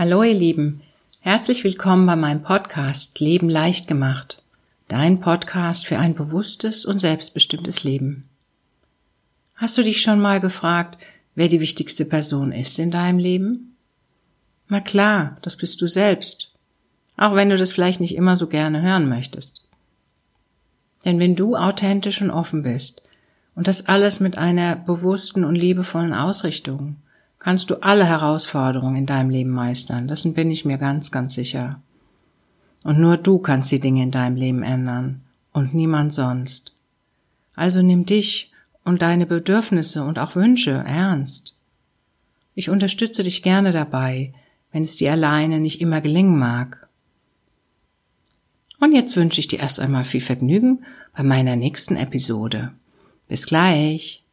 Hallo ihr Lieben, herzlich willkommen bei meinem Podcast Leben leicht gemacht, dein Podcast für ein bewusstes und selbstbestimmtes Leben. Hast du dich schon mal gefragt, wer die wichtigste Person ist in deinem Leben? Na klar, das bist du selbst, auch wenn du das vielleicht nicht immer so gerne hören möchtest. Denn wenn du authentisch und offen bist und das alles mit einer bewussten und liebevollen Ausrichtung, kannst du alle Herausforderungen in deinem Leben meistern. Das bin ich mir ganz, ganz sicher. Und nur du kannst die Dinge in deinem Leben ändern und niemand sonst. Also nimm dich und deine Bedürfnisse und auch Wünsche ernst. Ich unterstütze dich gerne dabei, wenn es dir alleine nicht immer gelingen mag. Und jetzt wünsche ich dir erst einmal viel Vergnügen bei meiner nächsten Episode. Bis gleich.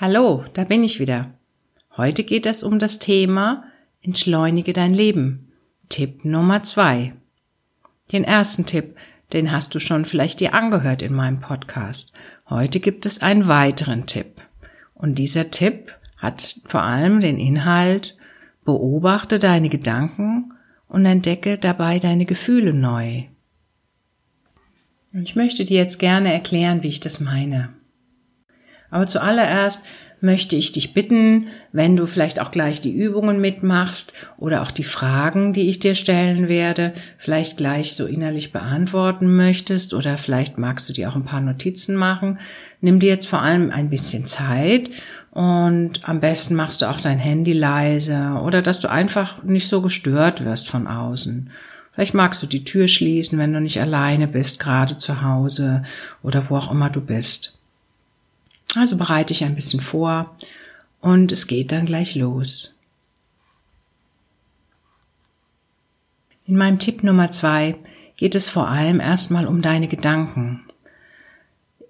Hallo, da bin ich wieder. Heute geht es um das Thema Entschleunige dein Leben. Tipp Nummer zwei. Den ersten Tipp, den hast du schon vielleicht dir angehört in meinem Podcast. Heute gibt es einen weiteren Tipp. Und dieser Tipp hat vor allem den Inhalt, beobachte deine Gedanken und entdecke dabei deine Gefühle neu. Und ich möchte dir jetzt gerne erklären, wie ich das meine. Aber zuallererst möchte ich dich bitten, wenn du vielleicht auch gleich die Übungen mitmachst oder auch die Fragen, die ich dir stellen werde, vielleicht gleich so innerlich beantworten möchtest oder vielleicht magst du dir auch ein paar Notizen machen. Nimm dir jetzt vor allem ein bisschen Zeit und am besten machst du auch dein Handy leise oder dass du einfach nicht so gestört wirst von außen. Vielleicht magst du die Tür schließen, wenn du nicht alleine bist, gerade zu Hause oder wo auch immer du bist. Also bereite ich ein bisschen vor und es geht dann gleich los. In meinem Tipp Nummer zwei geht es vor allem erstmal um deine Gedanken.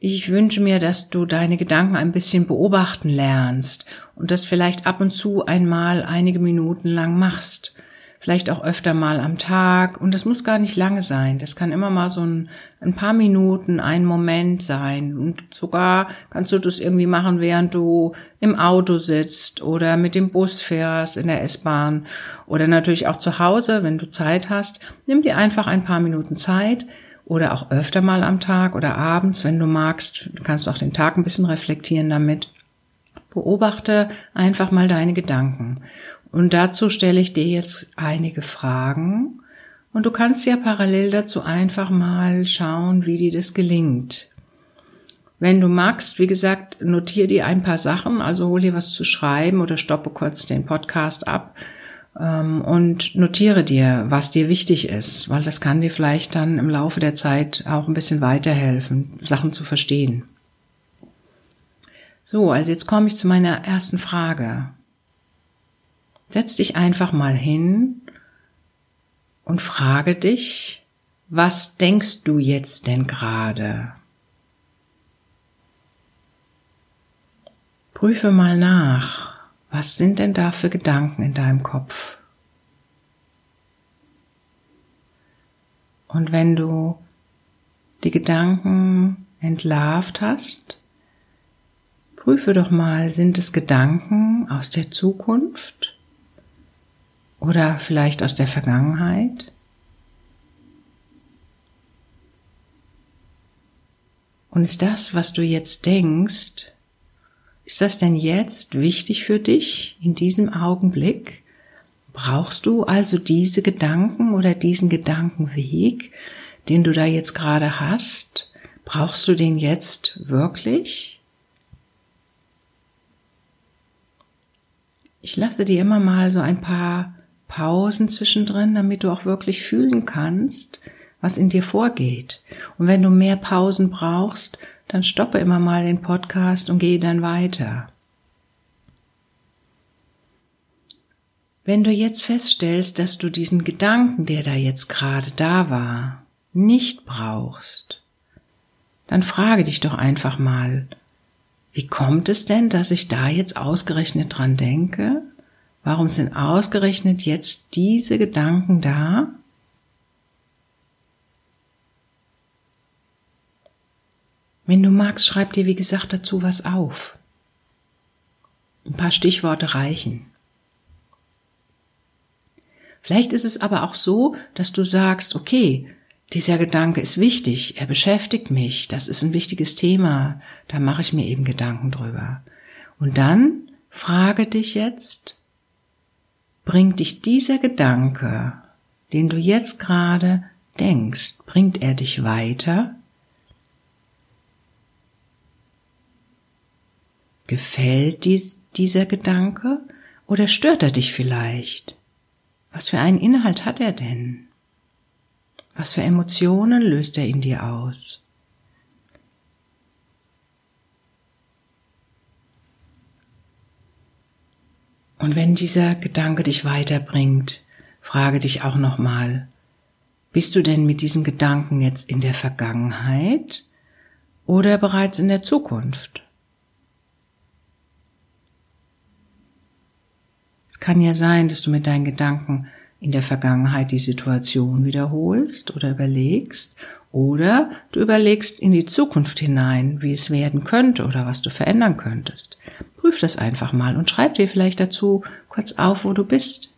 Ich wünsche mir, dass du deine Gedanken ein bisschen beobachten lernst und das vielleicht ab und zu einmal einige Minuten lang machst vielleicht auch öfter mal am Tag. Und das muss gar nicht lange sein. Das kann immer mal so ein, ein paar Minuten, ein Moment sein. Und sogar kannst du das irgendwie machen, während du im Auto sitzt oder mit dem Bus fährst, in der S-Bahn oder natürlich auch zu Hause, wenn du Zeit hast. Nimm dir einfach ein paar Minuten Zeit oder auch öfter mal am Tag oder abends, wenn du magst. Du kannst auch den Tag ein bisschen reflektieren damit. Beobachte einfach mal deine Gedanken. Und dazu stelle ich dir jetzt einige Fragen und du kannst ja parallel dazu einfach mal schauen, wie dir das gelingt. Wenn du magst, wie gesagt, notiere dir ein paar Sachen, also hol dir was zu schreiben oder stoppe kurz den Podcast ab ähm, und notiere dir, was dir wichtig ist, weil das kann dir vielleicht dann im Laufe der Zeit auch ein bisschen weiterhelfen, Sachen zu verstehen. So, also jetzt komme ich zu meiner ersten Frage. Setz dich einfach mal hin und frage dich, was denkst du jetzt denn gerade? Prüfe mal nach, was sind denn da für Gedanken in deinem Kopf? Und wenn du die Gedanken entlarvt hast, prüfe doch mal, sind es Gedanken aus der Zukunft oder vielleicht aus der Vergangenheit? Und ist das, was du jetzt denkst, ist das denn jetzt wichtig für dich in diesem Augenblick? Brauchst du also diese Gedanken oder diesen Gedankenweg, den du da jetzt gerade hast? Brauchst du den jetzt wirklich? Ich lasse dir immer mal so ein paar Pausen zwischendrin, damit du auch wirklich fühlen kannst, was in dir vorgeht. Und wenn du mehr Pausen brauchst, dann stoppe immer mal den Podcast und gehe dann weiter. Wenn du jetzt feststellst, dass du diesen Gedanken, der da jetzt gerade da war, nicht brauchst, dann frage dich doch einfach mal, wie kommt es denn, dass ich da jetzt ausgerechnet dran denke? Warum sind ausgerechnet jetzt diese Gedanken da? Wenn du magst, schreib dir wie gesagt dazu was auf. Ein paar Stichworte reichen. Vielleicht ist es aber auch so, dass du sagst, okay, dieser Gedanke ist wichtig, er beschäftigt mich, das ist ein wichtiges Thema, da mache ich mir eben Gedanken drüber. Und dann frage dich jetzt, bringt dich dieser Gedanke, den du jetzt gerade denkst, bringt er dich weiter? Gefällt dies, dieser Gedanke oder stört er dich vielleicht? Was für einen Inhalt hat er denn? Was für Emotionen löst er in dir aus? Und wenn dieser Gedanke dich weiterbringt, frage dich auch nochmal, bist du denn mit diesem Gedanken jetzt in der Vergangenheit oder bereits in der Zukunft? Es kann ja sein, dass du mit deinen Gedanken in der Vergangenheit die Situation wiederholst oder überlegst oder du überlegst in die Zukunft hinein, wie es werden könnte oder was du verändern könntest. Prüf das einfach mal und schreib dir vielleicht dazu kurz auf, wo du bist.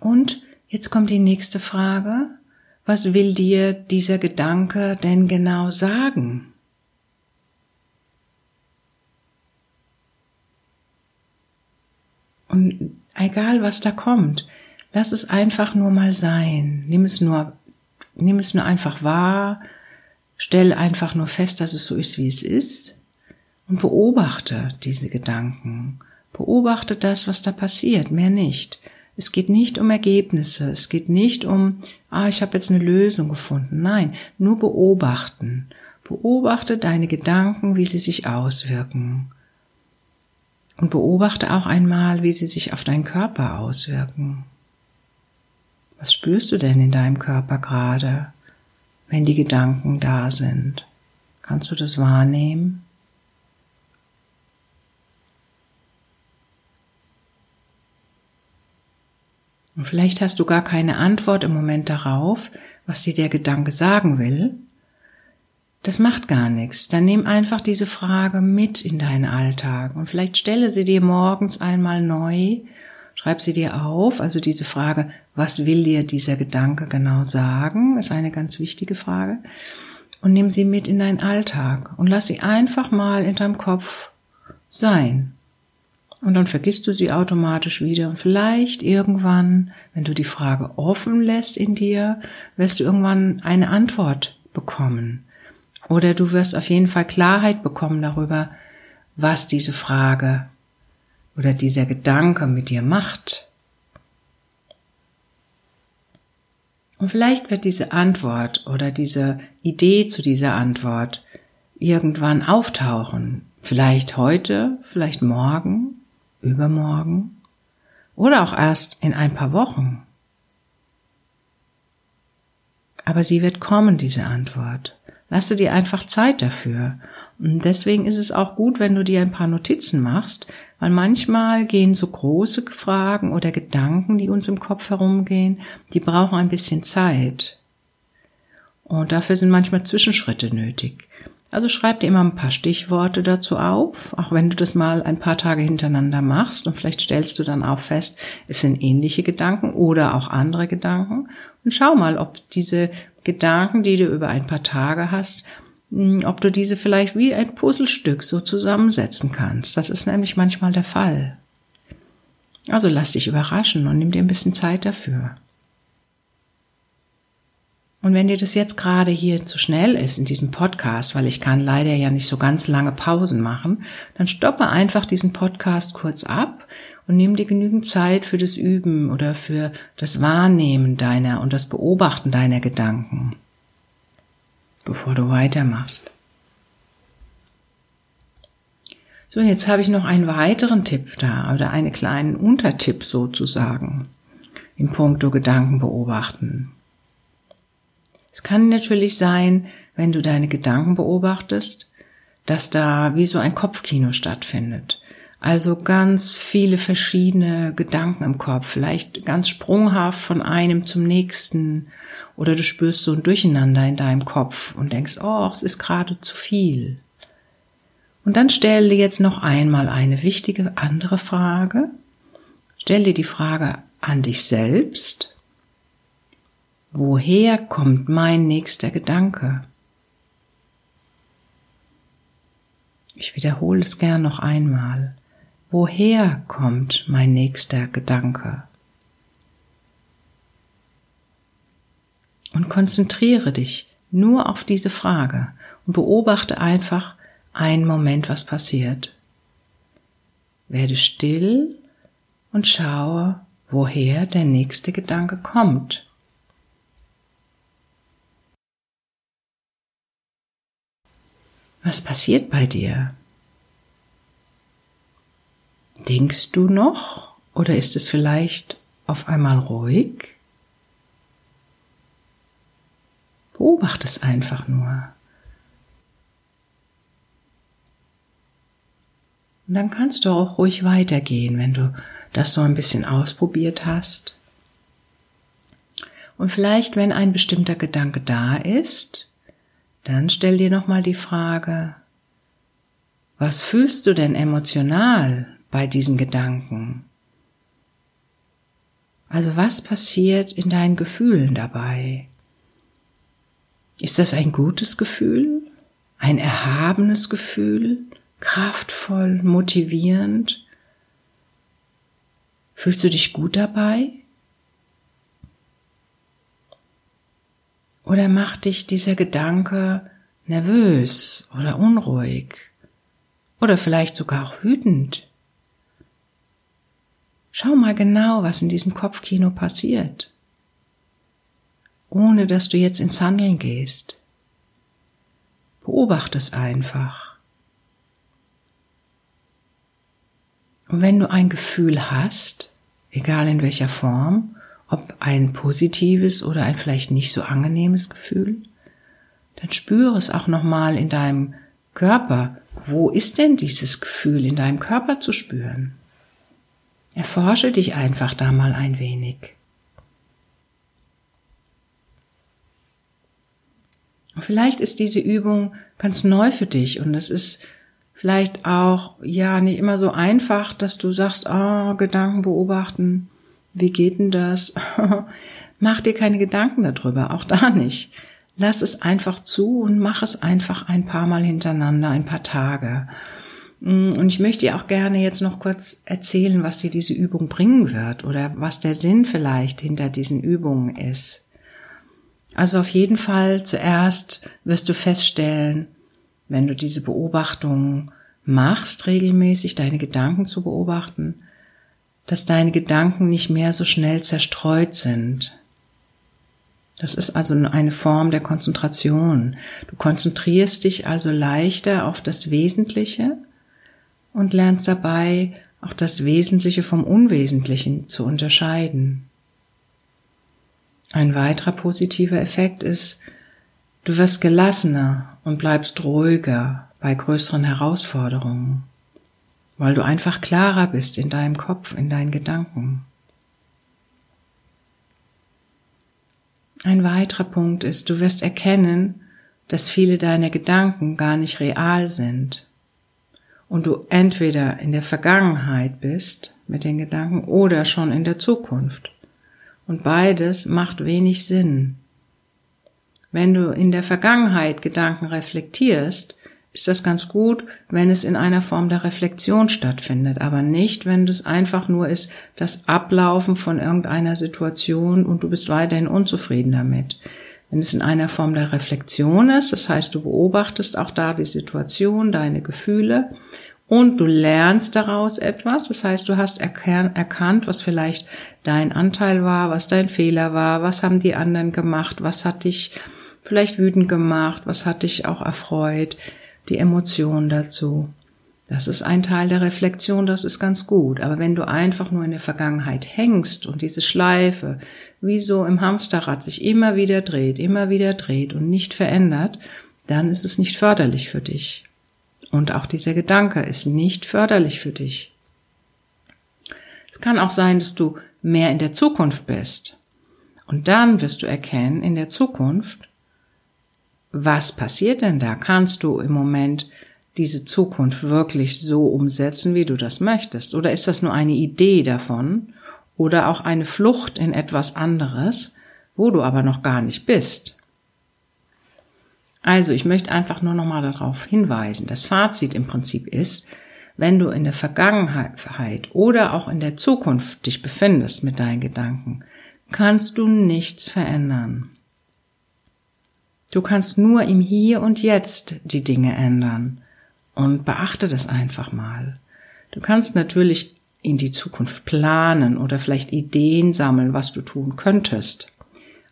Und jetzt kommt die nächste Frage. Was will dir dieser Gedanke denn genau sagen? Und egal was da kommt, lass es einfach nur mal sein. Nimm es nur, nimm es nur einfach wahr. Stell einfach nur fest, dass es so ist, wie es ist. Und beobachte diese Gedanken. Beobachte das, was da passiert, mehr nicht. Es geht nicht um Ergebnisse, es geht nicht um, ah, ich habe jetzt eine Lösung gefunden. Nein, nur beobachten. Beobachte deine Gedanken, wie sie sich auswirken. Und beobachte auch einmal, wie sie sich auf deinen Körper auswirken. Was spürst du denn in deinem Körper gerade, wenn die Gedanken da sind? Kannst du das wahrnehmen? Und vielleicht hast du gar keine Antwort im Moment darauf, was dir der Gedanke sagen will, das macht gar nichts. Dann nimm einfach diese Frage mit in deinen Alltag und vielleicht stelle sie dir morgens einmal neu, schreib sie dir auf. Also diese Frage, was will dir dieser Gedanke genau sagen, ist eine ganz wichtige Frage. Und nimm sie mit in deinen Alltag und lass sie einfach mal in deinem Kopf sein. Und dann vergisst du sie automatisch wieder. Und vielleicht irgendwann, wenn du die Frage offen lässt in dir, wirst du irgendwann eine Antwort bekommen. Oder du wirst auf jeden Fall Klarheit bekommen darüber, was diese Frage oder dieser Gedanke mit dir macht. Und vielleicht wird diese Antwort oder diese Idee zu dieser Antwort irgendwann auftauchen. Vielleicht heute, vielleicht morgen, übermorgen oder auch erst in ein paar Wochen. Aber sie wird kommen, diese Antwort. Lass dir einfach Zeit dafür. Und deswegen ist es auch gut, wenn du dir ein paar Notizen machst, weil manchmal gehen so große Fragen oder Gedanken, die uns im Kopf herumgehen, die brauchen ein bisschen Zeit. Und dafür sind manchmal Zwischenschritte nötig. Also schreib dir immer ein paar Stichworte dazu auf, auch wenn du das mal ein paar Tage hintereinander machst und vielleicht stellst du dann auch fest, es sind ähnliche Gedanken oder auch andere Gedanken und schau mal, ob diese Gedanken, die du über ein paar Tage hast, ob du diese vielleicht wie ein Puzzlestück so zusammensetzen kannst. Das ist nämlich manchmal der Fall. Also lass dich überraschen und nimm dir ein bisschen Zeit dafür. Und wenn dir das jetzt gerade hier zu schnell ist in diesem Podcast, weil ich kann leider ja nicht so ganz lange Pausen machen, dann stoppe einfach diesen Podcast kurz ab und nimm dir genügend Zeit für das Üben oder für das Wahrnehmen deiner und das Beobachten deiner Gedanken, bevor du weitermachst. So, und jetzt habe ich noch einen weiteren Tipp da oder einen kleinen Untertipp sozusagen im Punkto Gedanken beobachten. Es kann natürlich sein, wenn du deine Gedanken beobachtest, dass da wie so ein Kopfkino stattfindet. Also ganz viele verschiedene Gedanken im Kopf, vielleicht ganz sprunghaft von einem zum nächsten oder du spürst so ein Durcheinander in deinem Kopf und denkst, oh, es ist gerade zu viel. Und dann stell dir jetzt noch einmal eine wichtige andere Frage. Stell dir die Frage an dich selbst. Woher kommt mein nächster Gedanke? Ich wiederhole es gern noch einmal. Woher kommt mein nächster Gedanke? Und konzentriere dich nur auf diese Frage und beobachte einfach einen Moment, was passiert. Werde still und schaue, woher der nächste Gedanke kommt. Was passiert bei dir? Denkst du noch oder ist es vielleicht auf einmal ruhig? Beobachte es einfach nur. Und dann kannst du auch ruhig weitergehen, wenn du das so ein bisschen ausprobiert hast. Und vielleicht, wenn ein bestimmter Gedanke da ist, dann stell dir nochmal die Frage, was fühlst du denn emotional bei diesen Gedanken? Also was passiert in deinen Gefühlen dabei? Ist das ein gutes Gefühl? Ein erhabenes Gefühl? Kraftvoll, motivierend? Fühlst du dich gut dabei? Oder macht dich dieser Gedanke nervös oder unruhig? Oder vielleicht sogar auch wütend? Schau mal genau, was in diesem Kopfkino passiert, ohne dass du jetzt ins Handeln gehst. Beobachte es einfach. Und wenn du ein Gefühl hast, egal in welcher Form, ob ein positives oder ein vielleicht nicht so angenehmes Gefühl, dann spüre es auch nochmal in deinem Körper. Wo ist denn dieses Gefühl in deinem Körper zu spüren? Erforsche dich einfach da mal ein wenig. Vielleicht ist diese Übung ganz neu für dich und es ist vielleicht auch ja nicht immer so einfach, dass du sagst, oh, Gedanken beobachten, wie geht denn das? mach dir keine Gedanken darüber, auch da nicht. Lass es einfach zu und mach es einfach ein paar Mal hintereinander, ein paar Tage. Mm, und ich möchte dir auch gerne jetzt noch kurz erzählen, was dir diese Übung bringen wird oder was der Sinn vielleicht hinter diesen Übungen ist. Also auf jeden Fall zuerst wirst du feststellen, wenn du diese Beobachtungen machst, regelmäßig deine Gedanken zu beobachten, dass deine Gedanken nicht mehr so schnell zerstreut sind. Das ist also eine Form der Konzentration. Du konzentrierst dich also leichter auf das Wesentliche und lernst dabei auch das Wesentliche vom Unwesentlichen zu unterscheiden. Ein weiterer positiver Effekt ist, du wirst gelassener und bleibst ruhiger bei größeren Herausforderungen, weil du einfach klarer bist in deinem Kopf, in deinen Gedanken. Ein weiterer Punkt ist, du wirst erkennen, dass viele deiner Gedanken gar nicht real sind und du entweder in der Vergangenheit bist mit den Gedanken oder schon in der Zukunft. Und beides macht wenig Sinn. Wenn du in der Vergangenheit Gedanken reflektierst, ist das ganz gut, wenn es in einer Form der Reflexion stattfindet, aber nicht, wenn es einfach nur ist das Ablaufen von irgendeiner Situation und du bist weiterhin unzufrieden damit. Wenn es in einer Form der Reflexion ist, das heißt, du beobachtest auch da die Situation, deine Gefühle und du lernst daraus etwas, das heißt, du hast erkannt, was vielleicht dein Anteil war, was dein Fehler war, was haben die anderen gemacht, was hat dich vielleicht wütend gemacht, was hat dich auch erfreut, die Emotionen dazu. Das ist ein Teil der Reflexion, das ist ganz gut. Aber wenn du einfach nur in der Vergangenheit hängst und diese Schleife wie so im Hamsterrad sich immer wieder dreht, immer wieder dreht und nicht verändert, dann ist es nicht förderlich für dich. Und auch dieser Gedanke ist nicht förderlich für dich. Es kann auch sein, dass du mehr in der Zukunft bist. Und dann wirst du erkennen, in der Zukunft, was passiert denn da? Kannst du im Moment diese Zukunft wirklich so umsetzen, wie du das möchtest? Oder ist das nur eine Idee davon oder auch eine Flucht in etwas anderes, wo du aber noch gar nicht bist? Also, ich möchte einfach nur nochmal darauf hinweisen. Das Fazit im Prinzip ist, wenn du in der Vergangenheit oder auch in der Zukunft dich befindest mit deinen Gedanken, kannst du nichts verändern. Du kannst nur im Hier und Jetzt die Dinge ändern und beachte das einfach mal. Du kannst natürlich in die Zukunft planen oder vielleicht Ideen sammeln, was du tun könntest.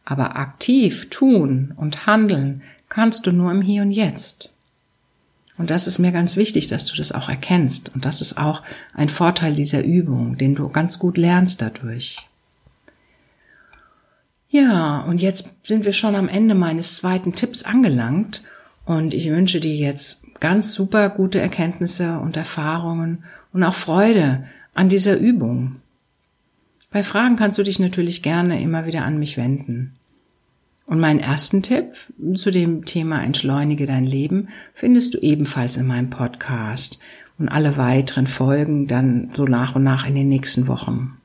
Aber aktiv tun und handeln kannst du nur im Hier und Jetzt. Und das ist mir ganz wichtig, dass du das auch erkennst. Und das ist auch ein Vorteil dieser Übung, den du ganz gut lernst dadurch. Ja, und jetzt sind wir schon am Ende meines zweiten Tipps angelangt. Und ich wünsche dir jetzt ganz super gute Erkenntnisse und Erfahrungen und auch Freude an dieser Übung. Bei Fragen kannst du dich natürlich gerne immer wieder an mich wenden. Und meinen ersten Tipp zu dem Thema Entschleunige dein Leben findest du ebenfalls in meinem Podcast und alle weiteren Folgen dann so nach und nach in den nächsten Wochen.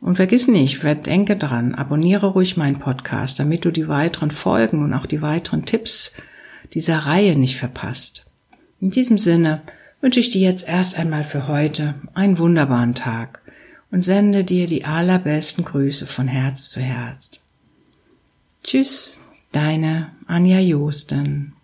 Und vergiss nicht, denke dran, abonniere ruhig meinen Podcast, damit du die weiteren Folgen und auch die weiteren Tipps dieser Reihe nicht verpasst. In diesem Sinne wünsche ich dir jetzt erst einmal für heute einen wunderbaren Tag und sende dir die allerbesten Grüße von Herz zu Herz. Tschüss, deine Anja Josten.